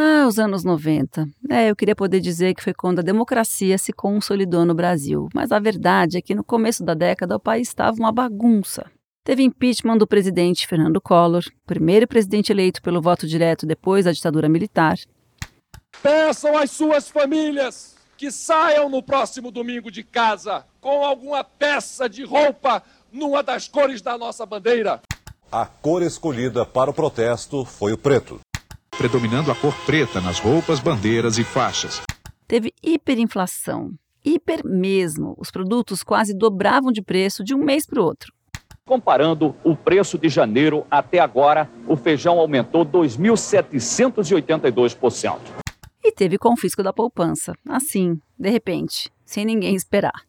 Ah, os anos 90. É, eu queria poder dizer que foi quando a democracia se consolidou no Brasil, mas a verdade é que no começo da década o país estava uma bagunça. Teve impeachment do presidente Fernando Collor, primeiro presidente eleito pelo voto direto depois da ditadura militar. Peçam às suas famílias que saiam no próximo domingo de casa com alguma peça de roupa numa das cores da nossa bandeira. A cor escolhida para o protesto foi o preto. Predominando a cor preta nas roupas, bandeiras e faixas. Teve hiperinflação. Hiper mesmo. Os produtos quase dobravam de preço de um mês para o outro. Comparando o preço de janeiro até agora, o feijão aumentou 2.782%. E teve confisco da poupança, assim, de repente, sem ninguém esperar.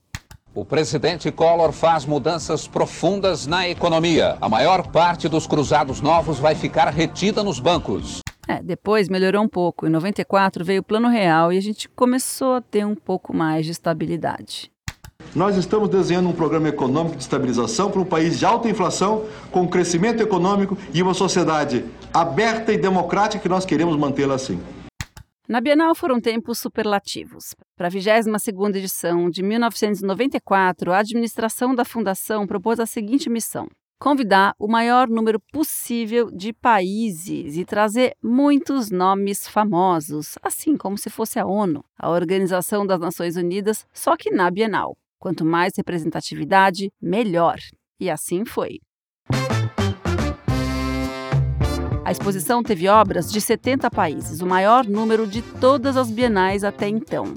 O presidente Collor faz mudanças profundas na economia. A maior parte dos cruzados novos vai ficar retida nos bancos. É, depois melhorou um pouco. Em 94 veio o Plano Real e a gente começou a ter um pouco mais de estabilidade. Nós estamos desenhando um programa econômico de estabilização para um país de alta inflação, com crescimento econômico e uma sociedade aberta e democrática que nós queremos mantê-la assim. Na Bienal foram tempos superlativos. Para a 22ª edição de 1994, a administração da fundação propôs a seguinte missão: convidar o maior número possível de países e trazer muitos nomes famosos, assim como se fosse a ONU, a Organização das Nações Unidas, só que na Bienal. Quanto mais representatividade, melhor. E assim foi. A exposição teve obras de 70 países, o maior número de todas as bienais até então.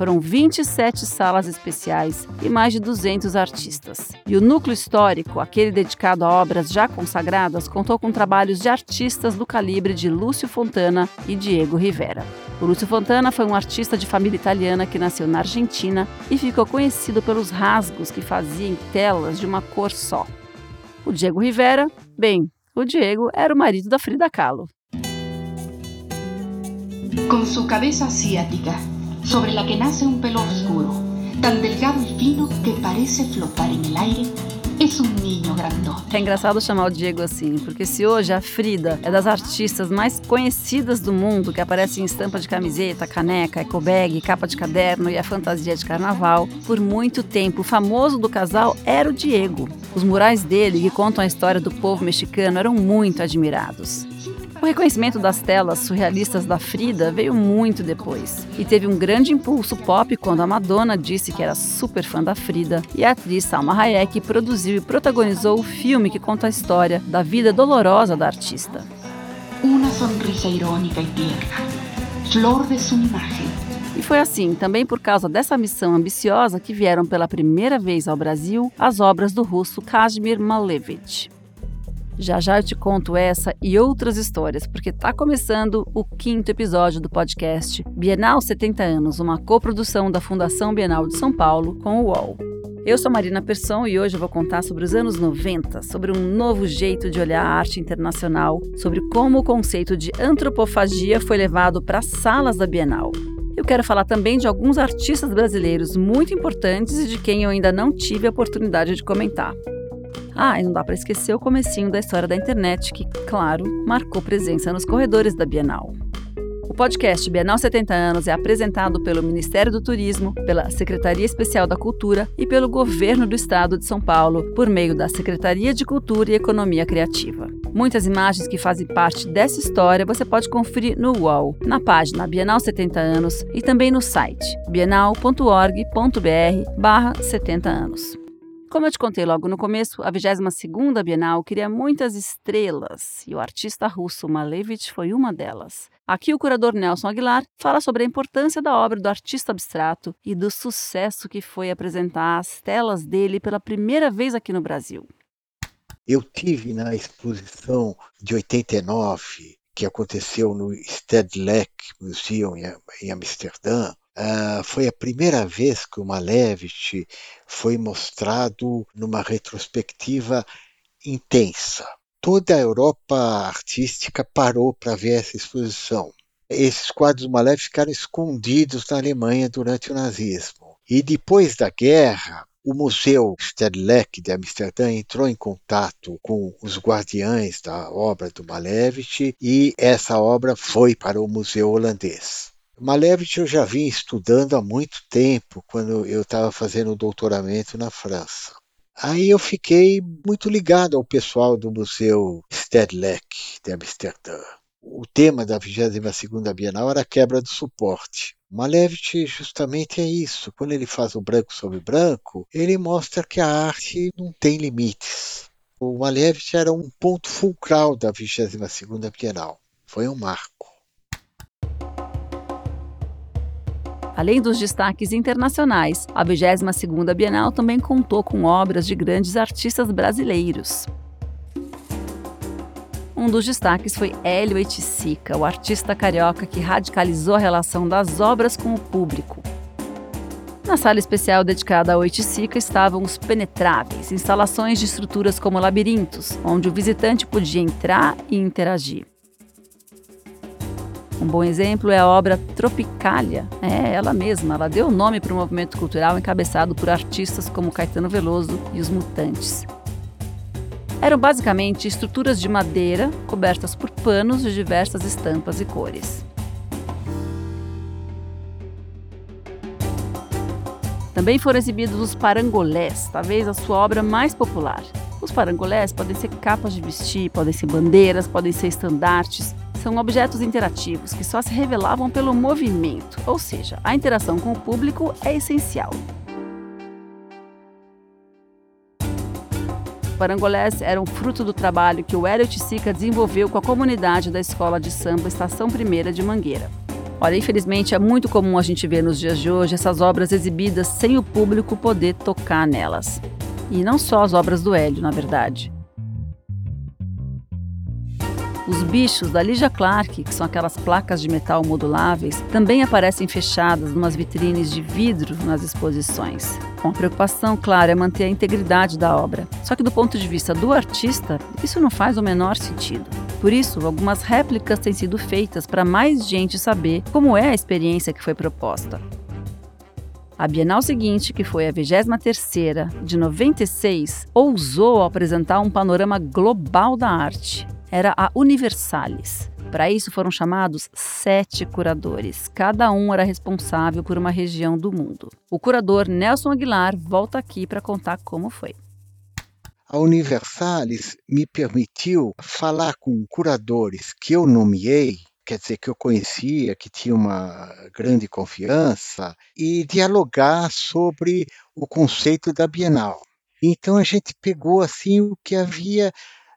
Foram 27 salas especiais e mais de 200 artistas. E o núcleo histórico, aquele dedicado a obras já consagradas, contou com trabalhos de artistas do calibre de Lúcio Fontana e Diego Rivera. O Lúcio Fontana foi um artista de família italiana que nasceu na Argentina e ficou conhecido pelos rasgos que fazia em telas de uma cor só. O Diego Rivera, bem, o Diego era o marido da Frida Kahlo. Com sua cabeça asiática, sobre la que nace um pelo oscuro, tan delgado e fino que parece flotar en el aire. É engraçado chamar o Diego assim, porque se hoje a Frida é das artistas mais conhecidas do mundo, que aparece em estampa de camiseta, caneca, ecobag, capa de caderno e a fantasia de carnaval, por muito tempo o famoso do casal era o Diego. Os murais dele, que contam a história do povo mexicano, eram muito admirados. O reconhecimento das telas surrealistas da Frida veio muito depois e teve um grande impulso pop quando a Madonna disse que era super fã da Frida e a atriz Salma Hayek produziu e protagonizou o filme que conta a história da vida dolorosa da artista. Uma sonrisa irônica e tierna, flor de sua imagem. E foi assim, também por causa dessa missão ambiciosa, que vieram pela primeira vez ao Brasil as obras do russo Kazimir Malevich. Já já eu te conto essa e outras histórias, porque está começando o quinto episódio do podcast Bienal 70 anos, uma coprodução da Fundação Bienal de São Paulo com o UOL. Eu sou Marina Persson e hoje eu vou contar sobre os anos 90, sobre um novo jeito de olhar a arte internacional, sobre como o conceito de antropofagia foi levado para as salas da Bienal. Eu quero falar também de alguns artistas brasileiros muito importantes e de quem eu ainda não tive a oportunidade de comentar. Ah, e não dá para esquecer o comecinho da história da internet, que, claro, marcou presença nos corredores da Bienal. O podcast Bienal 70 anos é apresentado pelo Ministério do Turismo, pela Secretaria Especial da Cultura e pelo Governo do Estado de São Paulo, por meio da Secretaria de Cultura e Economia Criativa. Muitas imagens que fazem parte dessa história você pode conferir no UOL, na página Bienal 70 anos e também no site bienal.org.br/70 anos. Como eu te contei logo no começo, a 22ª Bienal queria muitas estrelas e o artista russo Malevich foi uma delas. Aqui o curador Nelson Aguilar fala sobre a importância da obra do artista abstrato e do sucesso que foi apresentar as telas dele pela primeira vez aqui no Brasil. Eu tive na exposição de 89, que aconteceu no Stedelijk Museum em Amsterdã, Uh, foi a primeira vez que o Malevich foi mostrado numa retrospectiva intensa. Toda a Europa artística parou para ver essa exposição. Esses quadros do Malevich ficaram escondidos na Alemanha durante o nazismo. E depois da guerra, O Museu Stedelijk de Amsterdã entrou em contato com os guardiães da obra do Malevich e essa obra foi para o Museu Holandês. Malevich eu já vim estudando há muito tempo, quando eu estava fazendo o doutoramento na França. Aí eu fiquei muito ligado ao pessoal do Museu Stedelijk de Amsterdã. O tema da 22ª Bienal era a quebra do suporte. Malevich justamente é isso. Quando ele faz o branco sobre branco, ele mostra que a arte não tem limites. O Malevich era um ponto fulcral da 22ª Bienal. Foi um marco. Além dos destaques internacionais, a 22ª Bienal também contou com obras de grandes artistas brasileiros. Um dos destaques foi Hélio Eticica, o artista carioca que radicalizou a relação das obras com o público. Na sala especial dedicada ao Oiticica estavam os penetráveis, instalações de estruturas como labirintos, onde o visitante podia entrar e interagir. Um bom exemplo é a obra Tropicália. É ela mesma, ela deu nome para o movimento cultural encabeçado por artistas como Caetano Veloso e os Mutantes. Eram basicamente estruturas de madeira cobertas por panos de diversas estampas e cores. Também foram exibidos os parangolés, talvez a sua obra mais popular. Os parangolés podem ser capas de vestir, podem ser bandeiras, podem ser estandartes, são objetos interativos que só se revelavam pelo movimento, ou seja, a interação com o público é essencial. Parangolés eram fruto do trabalho que o Hélio Tissica desenvolveu com a comunidade da Escola de Samba Estação Primeira de Mangueira. Olha, infelizmente é muito comum a gente ver nos dias de hoje essas obras exibidas sem o público poder tocar nelas. E não só as obras do Hélio, na verdade. Os bichos da Ligia Clark, que são aquelas placas de metal moduláveis, também aparecem fechadas numas vitrines de vidro nas exposições. Com a preocupação, claro, é manter a integridade da obra. Só que do ponto de vista do artista, isso não faz o menor sentido. Por isso, algumas réplicas têm sido feitas para mais gente saber como é a experiência que foi proposta. A Bienal seguinte, que foi a 23ª, de 96, ousou apresentar um panorama global da arte, era a Universalis. Para isso foram chamados sete curadores. Cada um era responsável por uma região do mundo. O curador Nelson Aguilar volta aqui para contar como foi. A Universalis me permitiu falar com curadores que eu nomeei, quer dizer, que eu conhecia, que tinha uma grande confiança, e dialogar sobre o conceito da Bienal. Então a gente pegou assim o que havia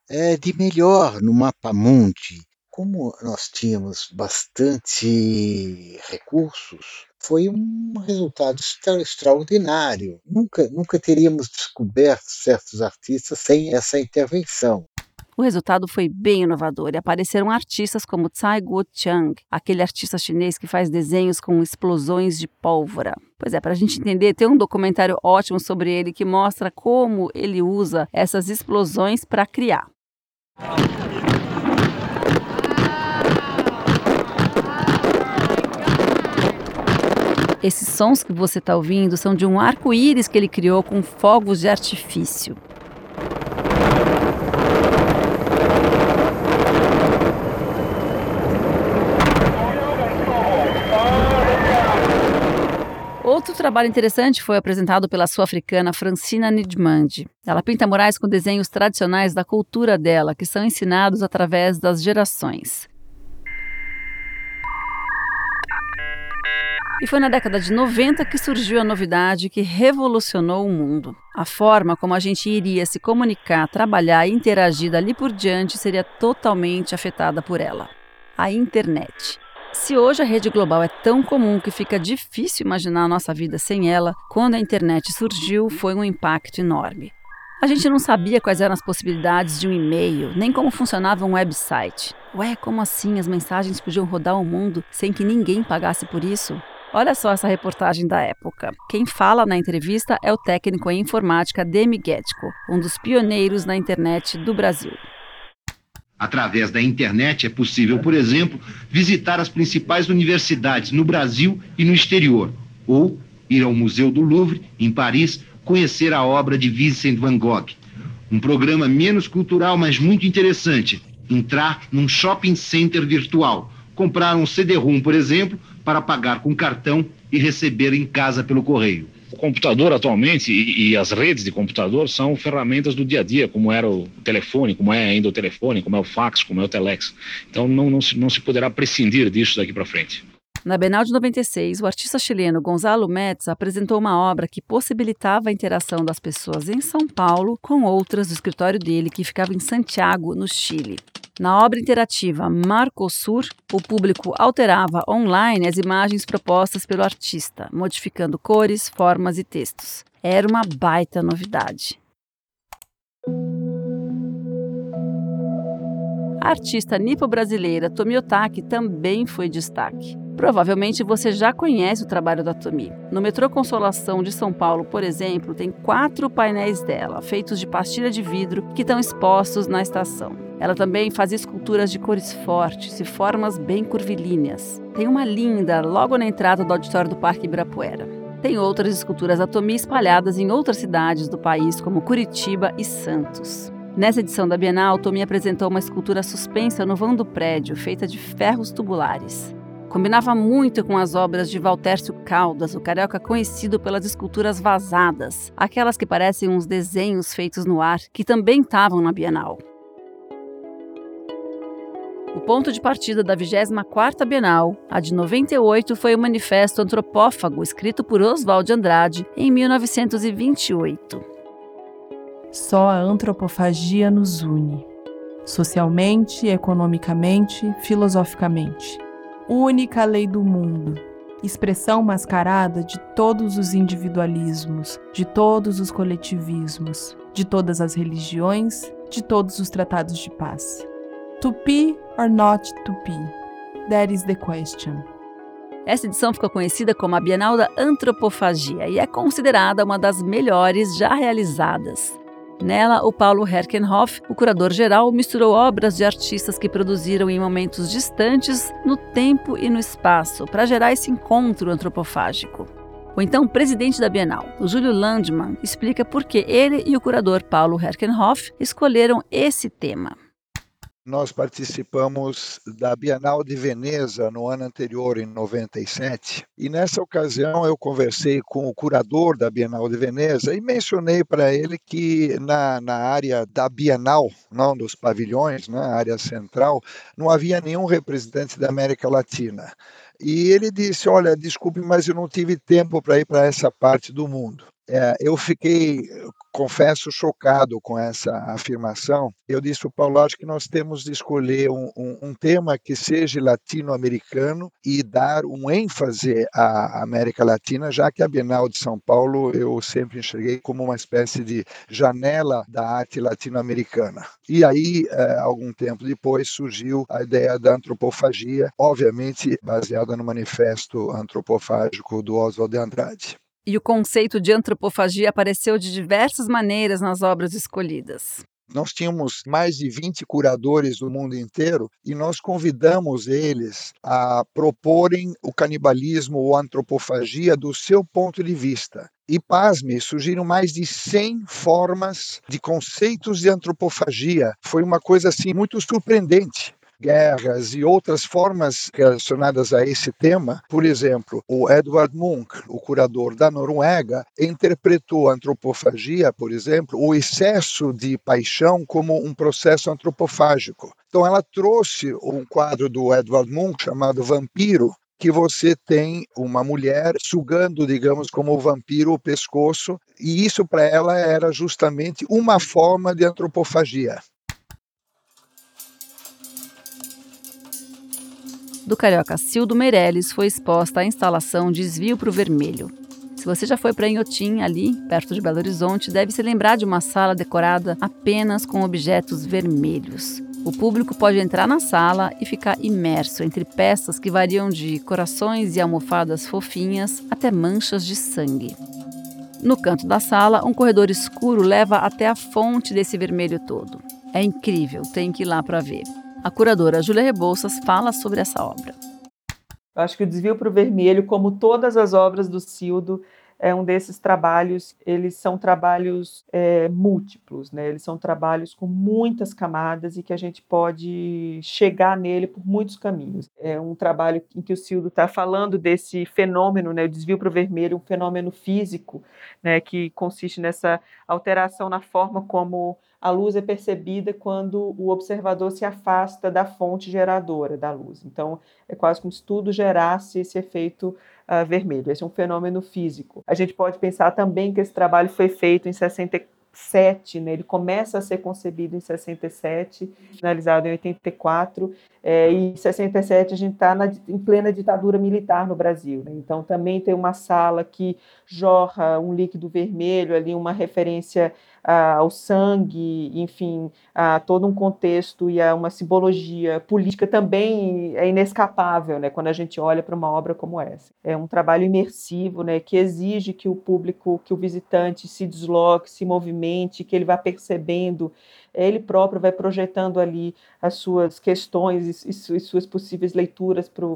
é, de melhor no mapa mundi. Como nós tínhamos bastante recursos, foi um resultado extra extraordinário. Nunca, nunca teríamos descoberto certos artistas sem essa intervenção. O resultado foi bem inovador e apareceram artistas como Tsai Guo-chang, aquele artista chinês que faz desenhos com explosões de pólvora. Pois é, para a gente entender, tem um documentário ótimo sobre ele que mostra como ele usa essas explosões para criar. Esses sons que você está ouvindo são de um arco-íris que ele criou com fogos de artifício. Outro trabalho interessante foi apresentado pela sul-africana Francina Nidmandi. Ela pinta murais com desenhos tradicionais da cultura dela, que são ensinados através das gerações. E foi na década de 90 que surgiu a novidade que revolucionou o mundo. A forma como a gente iria se comunicar, trabalhar e interagir dali por diante seria totalmente afetada por ela. A internet. Se hoje a rede global é tão comum que fica difícil imaginar a nossa vida sem ela, quando a internet surgiu foi um impacto enorme. A gente não sabia quais eram as possibilidades de um e-mail, nem como funcionava um website. Ué, como assim as mensagens podiam rodar o mundo sem que ninguém pagasse por isso? Olha só essa reportagem da época. Quem fala na entrevista é o técnico em informática Demi Getko, um dos pioneiros na internet do Brasil. Através da internet é possível, por exemplo, visitar as principais universidades no Brasil e no exterior, ou ir ao Museu do Louvre, em Paris, conhecer a obra de Vincent van Gogh. Um programa menos cultural, mas muito interessante. Entrar num shopping center virtual. Comprar um CD-ROM, por exemplo, para pagar com cartão e receber em casa pelo correio. Computador atualmente e, e, as redes de computador são ferramentas do dia a dia, como era o telefone, como é ainda o telefone, como é o fax, como é o telex. Então não, não, se, não se poderá prescindir disso daqui para frente. Na Bienal de 96, o artista chileno Gonzalo Metz apresentou uma obra que possibilitava a interação das pessoas em São Paulo com outras do escritório dele, que ficava em Santiago, no Chile. Na obra interativa Marcosur, o público alterava online as imagens propostas pelo artista, modificando cores, formas e textos. Era uma baita novidade. A artista nipo-brasileira Tomi Otaki também foi destaque. Provavelmente você já conhece o trabalho da Tomi. No metrô Consolação de São Paulo, por exemplo, tem quatro painéis dela, feitos de pastilha de vidro, que estão expostos na estação. Ela também faz esculturas de cores fortes e formas bem curvilíneas. Tem uma linda logo na entrada do auditório do Parque Ibirapuera. Tem outras esculturas da Tomi espalhadas em outras cidades do país, como Curitiba e Santos. Nessa edição da Bienal, Tomi apresentou uma escultura suspensa no vão do prédio, feita de ferros tubulares. Combinava muito com as obras de Valtércio Caldas, o carioca conhecido pelas esculturas vazadas, aquelas que parecem uns desenhos feitos no ar, que também estavam na Bienal. O ponto de partida da 24ª Bienal, a de 98, foi o Manifesto Antropófago, escrito por Oswald Andrade em 1928. Só a antropofagia nos une, socialmente, economicamente, filosoficamente única lei do mundo, expressão mascarada de todos os individualismos, de todos os coletivismos, de todas as religiões, de todos os tratados de paz. Tupi or not tupi? That is the question. Essa edição ficou conhecida como a Bienal da Antropofagia e é considerada uma das melhores já realizadas. Nela, o Paulo Herkenhoff, o curador-geral, misturou obras de artistas que produziram em momentos distantes, no tempo e no espaço, para gerar esse encontro antropofágico. O então presidente da Bienal, o Júlio Landman, explica por que ele e o curador Paulo Herkenhoff escolheram esse tema nós participamos da Bienal de Veneza no ano anterior, em 97, e nessa ocasião eu conversei com o curador da Bienal de Veneza e mencionei para ele que na, na área da Bienal, não dos pavilhões, na né, área central, não havia nenhum representante da América Latina. E ele disse: Olha, desculpe, mas eu não tive tempo para ir para essa parte do mundo. É, eu fiquei, confesso, chocado com essa afirmação. Eu disse para o Paulo, acho que nós temos de escolher um, um, um tema que seja latino-americano e dar um ênfase à América Latina, já que a Bienal de São Paulo eu sempre enxerguei como uma espécie de janela da arte latino-americana. E aí, é, algum tempo depois, surgiu a ideia da antropofagia, obviamente baseada no manifesto antropofágico do Oswald de Andrade. E o conceito de antropofagia apareceu de diversas maneiras nas obras escolhidas. Nós tínhamos mais de 20 curadores do mundo inteiro e nós convidamos eles a proporem o canibalismo ou antropofagia do seu ponto de vista. E pasme, surgiram mais de 100 formas de conceitos de antropofagia. Foi uma coisa assim muito surpreendente guerras e outras formas relacionadas a esse tema. Por exemplo, o Edvard Munch, o curador da Noruega, interpretou a antropofagia, por exemplo, o excesso de paixão como um processo antropofágico. Então ela trouxe um quadro do Edvard Munch chamado Vampiro, que você tem uma mulher sugando, digamos, como vampiro o pescoço, e isso para ela era justamente uma forma de antropofagia. Do carioca Cildo Meirelles foi exposta a instalação Desvio para o Vermelho. Se você já foi para Inhotim, ali, perto de Belo Horizonte, deve se lembrar de uma sala decorada apenas com objetos vermelhos. O público pode entrar na sala e ficar imerso entre peças que variam de corações e almofadas fofinhas até manchas de sangue. No canto da sala, um corredor escuro leva até a fonte desse vermelho todo. É incrível, tem que ir lá para ver. A curadora Júlia Rebouças fala sobre essa obra. Acho que o Desvio para o Vermelho, como todas as obras do Cildo, é um desses trabalhos, eles são trabalhos é, múltiplos, né? Eles são trabalhos com muitas camadas e que a gente pode chegar nele por muitos caminhos. É um trabalho em que o Cildo está falando desse fenômeno, né? O desvio para o vermelho, um fenômeno físico, né? Que consiste nessa alteração na forma como a luz é percebida quando o observador se afasta da fonte geradora da luz. Então, é quase como se tudo gerasse esse efeito uh, vermelho. Esse é um fenômeno físico. A gente pode pensar também que esse trabalho foi feito em 67, né? ele começa a ser concebido em 67, finalizado em 84, é, e em 67 a gente está em plena ditadura militar no Brasil. Né? Então também tem uma sala que jorra um líquido vermelho, ali uma referência ao sangue, enfim, a todo um contexto e a uma simbologia política também é inescapável, né, quando a gente olha para uma obra como essa. É um trabalho imersivo, né, que exige que o público, que o visitante se desloque, se movimente, que ele vá percebendo ele próprio vai projetando ali as suas questões e, e suas possíveis leituras para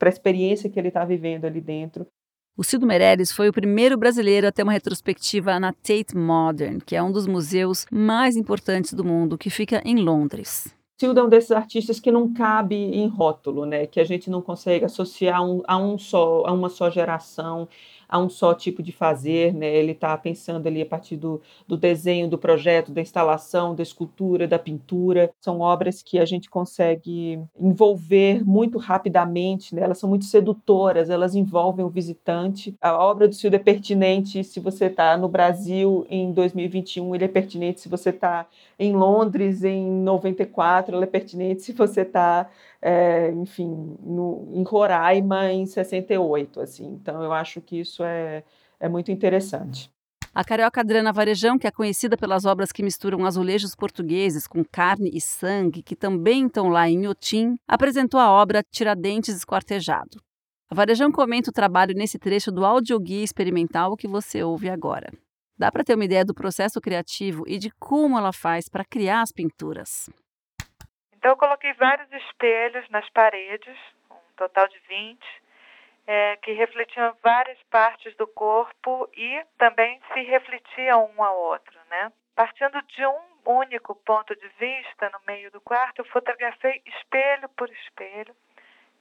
a experiência que ele está vivendo ali dentro. O Cildo Meirelles foi o primeiro brasileiro a ter uma retrospectiva na Tate Modern, que é um dos museus mais importantes do mundo, que fica em Londres. Cildo é um desses artistas que não cabe em rótulo, né? Que a gente não consegue associar um, a um só, a uma só geração a um só tipo de fazer, né? Ele está pensando ali a partir do, do desenho, do projeto, da instalação, da escultura, da pintura. São obras que a gente consegue envolver muito rapidamente, né? Elas são muito sedutoras, elas envolvem o visitante. A obra do Silvio é pertinente se você está no Brasil em 2021, ele é pertinente se você está em Londres em 94, ela é pertinente se você está é, enfim, no, em Roraima em 68, assim. Então eu acho que isso é, é muito interessante. A carioca Adriana Varejão, que é conhecida pelas obras que misturam azulejos portugueses com carne e sangue, que também estão lá em Otim, apresentou a obra Tiradentes Esquartejado. A Varejão comenta o trabalho nesse trecho do audioguia experimental que você ouve agora. Dá para ter uma ideia do processo criativo e de como ela faz para criar as pinturas. Então, eu coloquei vários espelhos nas paredes, um total de 20, é, que refletiam várias partes do corpo e também se refletiam um ao outro, né? Partindo de um único ponto de vista no meio do quarto, eu fotografei espelho por espelho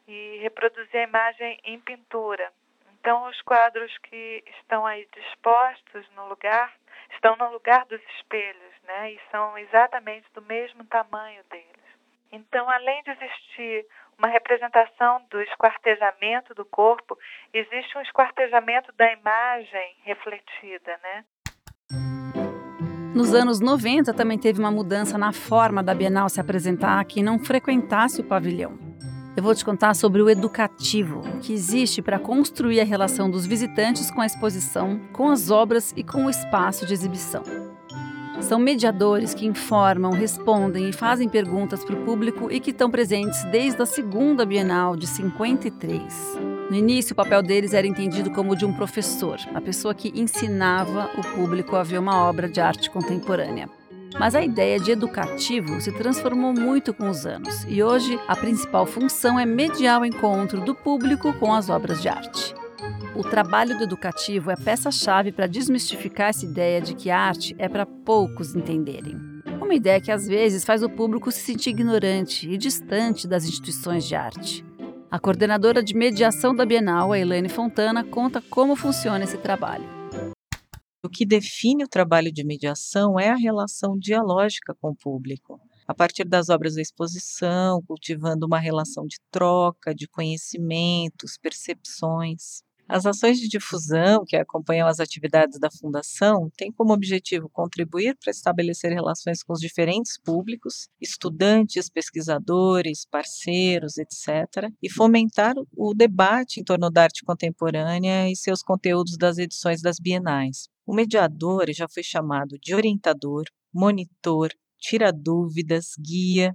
e reproduzi a imagem em pintura. Então, os quadros que estão aí dispostos no lugar estão no lugar dos espelhos, né? E são exatamente do mesmo tamanho deles. Então, além de existir uma representação do esquartejamento do corpo, existe um esquartejamento da imagem refletida, né? Nos anos 90 também teve uma mudança na forma da Bienal se apresentar a quem não frequentasse o pavilhão. Eu vou te contar sobre o educativo, que existe para construir a relação dos visitantes com a exposição, com as obras e com o espaço de exibição. São mediadores que informam, respondem e fazem perguntas para o público e que estão presentes desde a segunda Bienal de 53. No início, o papel deles era entendido como de um professor, a pessoa que ensinava o público a ver uma obra de arte contemporânea. Mas a ideia de educativo se transformou muito com os anos e hoje a principal função é mediar o encontro do público com as obras de arte. O trabalho do educativo é peça-chave para desmistificar essa ideia de que arte é para poucos entenderem. Uma ideia que às vezes faz o público se sentir ignorante e distante das instituições de arte. A coordenadora de mediação da Bienal, a Elaine Fontana, conta como funciona esse trabalho. O que define o trabalho de mediação é a relação dialógica com o público a partir das obras da exposição, cultivando uma relação de troca, de conhecimentos, percepções. As ações de difusão que acompanham as atividades da Fundação têm como objetivo contribuir para estabelecer relações com os diferentes públicos, estudantes, pesquisadores, parceiros, etc., e fomentar o debate em torno da arte contemporânea e seus conteúdos das edições das bienais. O mediador já foi chamado de orientador, monitor, tira dúvidas, guia,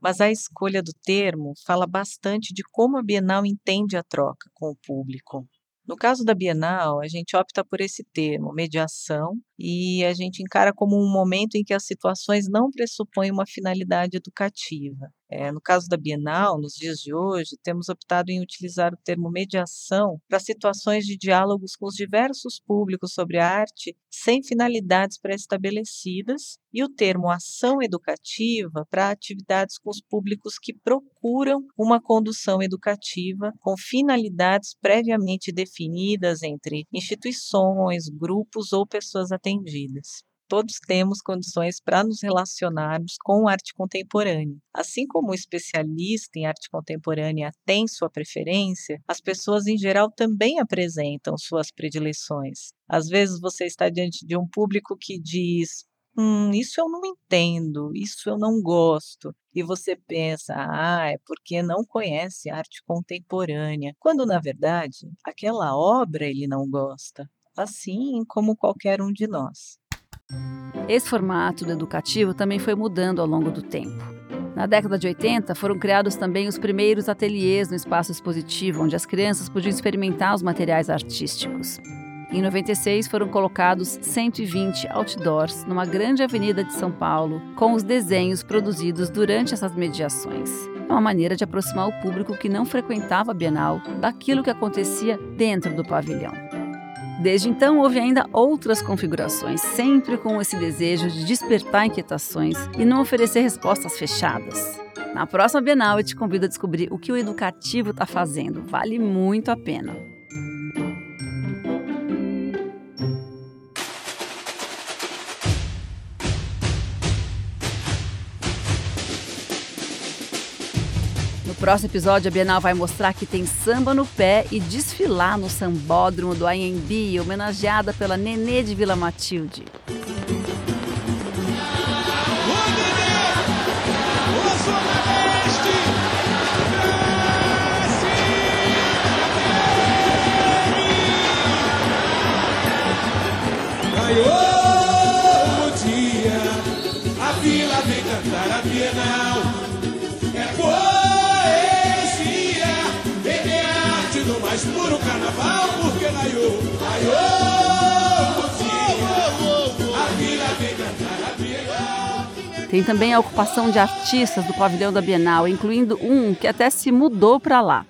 mas a escolha do termo fala bastante de como a Bienal entende a troca com o público. No caso da Bienal, a gente opta por esse termo, mediação, e a gente encara como um momento em que as situações não pressupõem uma finalidade educativa. É, no caso da Bienal, nos dias de hoje, temos optado em utilizar o termo mediação para situações de diálogos com os diversos públicos sobre a arte sem finalidades pré-estabelecidas e o termo ação educativa para atividades com os públicos que procuram uma condução educativa com finalidades previamente definidas entre instituições, grupos ou pessoas atendidas todos temos condições para nos relacionarmos com arte contemporânea. Assim como o especialista em arte contemporânea tem sua preferência, as pessoas em geral também apresentam suas predileções. Às vezes você está diante de um público que diz: Hum, isso eu não entendo, isso eu não gosto. E você pensa, ah, é porque não conhece arte contemporânea. Quando, na verdade, aquela obra ele não gosta, assim como qualquer um de nós. Esse formato do educativo também foi mudando ao longo do tempo. Na década de 80, foram criados também os primeiros ateliês no espaço expositivo, onde as crianças podiam experimentar os materiais artísticos. Em 96, foram colocados 120 outdoors numa grande avenida de São Paulo, com os desenhos produzidos durante essas mediações. É uma maneira de aproximar o público que não frequentava a Bienal daquilo que acontecia dentro do pavilhão. Desde então, houve ainda outras configurações, sempre com esse desejo de despertar inquietações e não oferecer respostas fechadas. Na próxima Bienal, eu te convido a descobrir o que o educativo está fazendo. Vale muito a pena. Próximo episódio, a Bienal vai mostrar que tem samba no pé e desfilar no sambódromo do IMB, homenageada pela Nenê de Vila Matilde. Tem também a ocupação de artistas do pavilhão da Bienal, incluindo um que até se mudou para lá.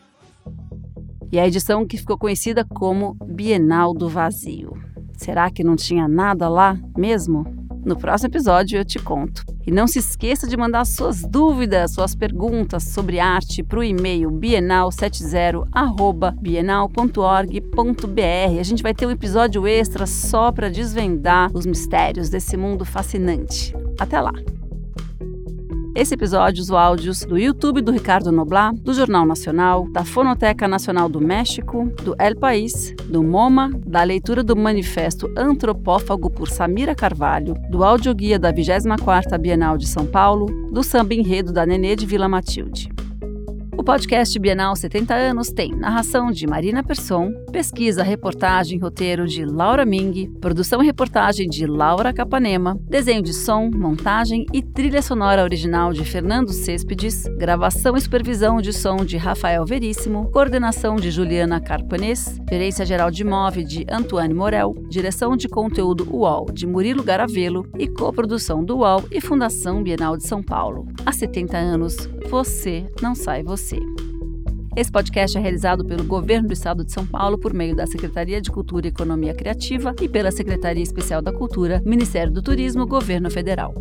E a edição que ficou conhecida como Bienal do Vazio. Será que não tinha nada lá mesmo? No próximo episódio eu te conto. E não se esqueça de mandar suas dúvidas, suas perguntas sobre arte para o e-mail bienal70@bienal.org.br. A gente vai ter um episódio extra só para desvendar os mistérios desse mundo fascinante. Até lá! Esse episódio os áudios do YouTube do Ricardo Noblar, do Jornal Nacional, da Fonoteca Nacional do México, do El País, do MoMA, da leitura do Manifesto Antropófago por Samira Carvalho, do audioguia da 24ª Bienal de São Paulo, do samba enredo da Nenê de Vila Matilde podcast Bienal 70 anos tem narração de Marina Persson, pesquisa, reportagem, roteiro de Laura Ming, produção e reportagem de Laura Capanema, desenho de som, montagem e trilha sonora original de Fernando Cêspedes, gravação e supervisão de som de Rafael Veríssimo, coordenação de Juliana Carpanês, gerência geral de MOV de Antoine Morel, direção de conteúdo UOL de Murilo Garavelo e coprodução do UOL e Fundação Bienal de São Paulo. Há 70 anos, você não sai Esse podcast é realizado pelo Governo do Estado de São Paulo por meio da Secretaria de Cultura e Economia Criativa e pela Secretaria Especial da Cultura, Ministério do Turismo, Governo Federal.